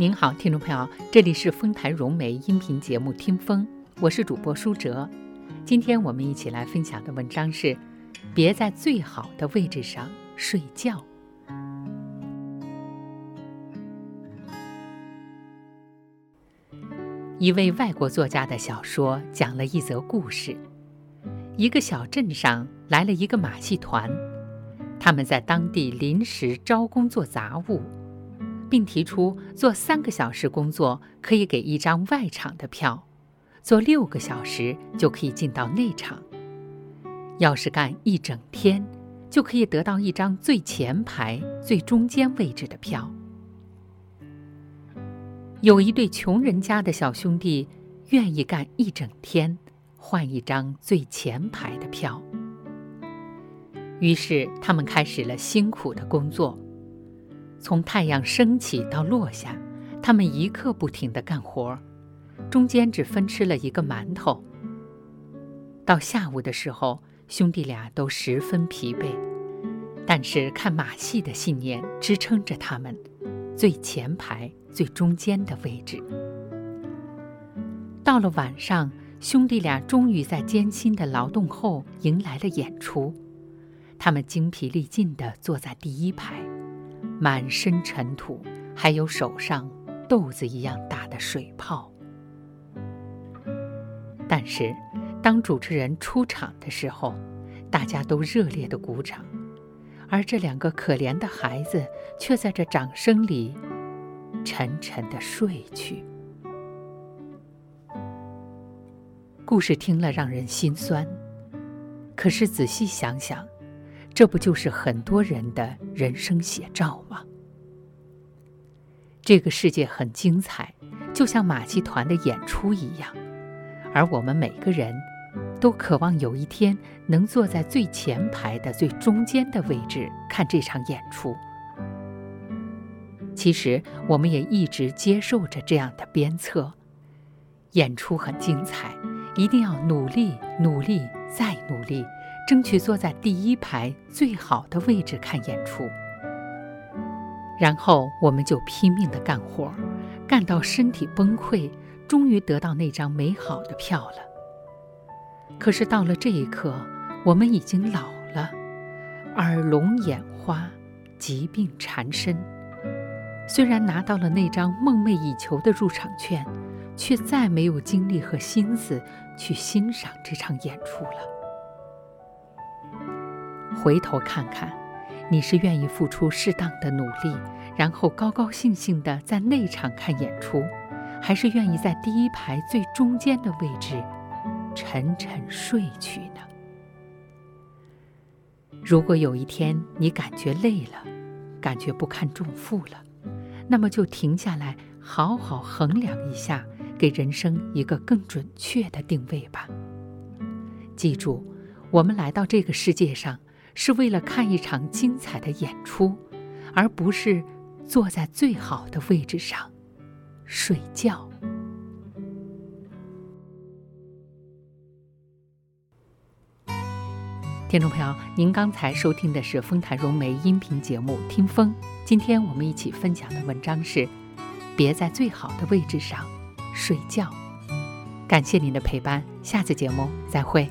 您好，听众朋友，这里是丰台融媒音频节目《听风》，我是主播舒哲。今天我们一起来分享的文章是：别在最好的位置上睡觉。一位外国作家的小说讲了一则故事：一个小镇上来了一个马戏团，他们在当地临时招工做杂物。并提出做三个小时工作可以给一张外场的票，做六个小时就可以进到内场。要是干一整天，就可以得到一张最前排、最中间位置的票。有一对穷人家的小兄弟愿意干一整天，换一张最前排的票。于是他们开始了辛苦的工作。从太阳升起到落下，他们一刻不停地干活，中间只分吃了一个馒头。到下午的时候，兄弟俩都十分疲惫，但是看马戏的信念支撑着他们，最前排、最中间的位置。到了晚上，兄弟俩终于在艰辛的劳动后迎来了演出，他们精疲力尽地坐在第一排。满身尘土，还有手上豆子一样大的水泡。但是，当主持人出场的时候，大家都热烈的鼓掌，而这两个可怜的孩子却在这掌声里沉沉的睡去。故事听了让人心酸，可是仔细想想。这不就是很多人的人生写照吗？这个世界很精彩，就像马戏团的演出一样，而我们每个人都渴望有一天能坐在最前排的最中间的位置看这场演出。其实，我们也一直接受着这样的鞭策：演出很精彩，一定要努力、努力再努力。争取坐在第一排最好的位置看演出，然后我们就拼命的干活，干到身体崩溃，终于得到那张美好的票了。可是到了这一刻，我们已经老了，耳聋眼花，疾病缠身。虽然拿到了那张梦寐以求的入场券，却再没有精力和心思去欣赏这场演出了。回头看看，你是愿意付出适当的努力，然后高高兴兴的在内场看演出，还是愿意在第一排最中间的位置沉沉睡去呢？如果有一天你感觉累了，感觉不堪重负了，那么就停下来，好好衡量一下，给人生一个更准确的定位吧。记住，我们来到这个世界上。是为了看一场精彩的演出，而不是坐在最好的位置上睡觉。听众朋友，您刚才收听的是丰台融媒音频节目《听风》，今天我们一起分享的文章是：别在最好的位置上睡觉。感谢您的陪伴，下次节目再会。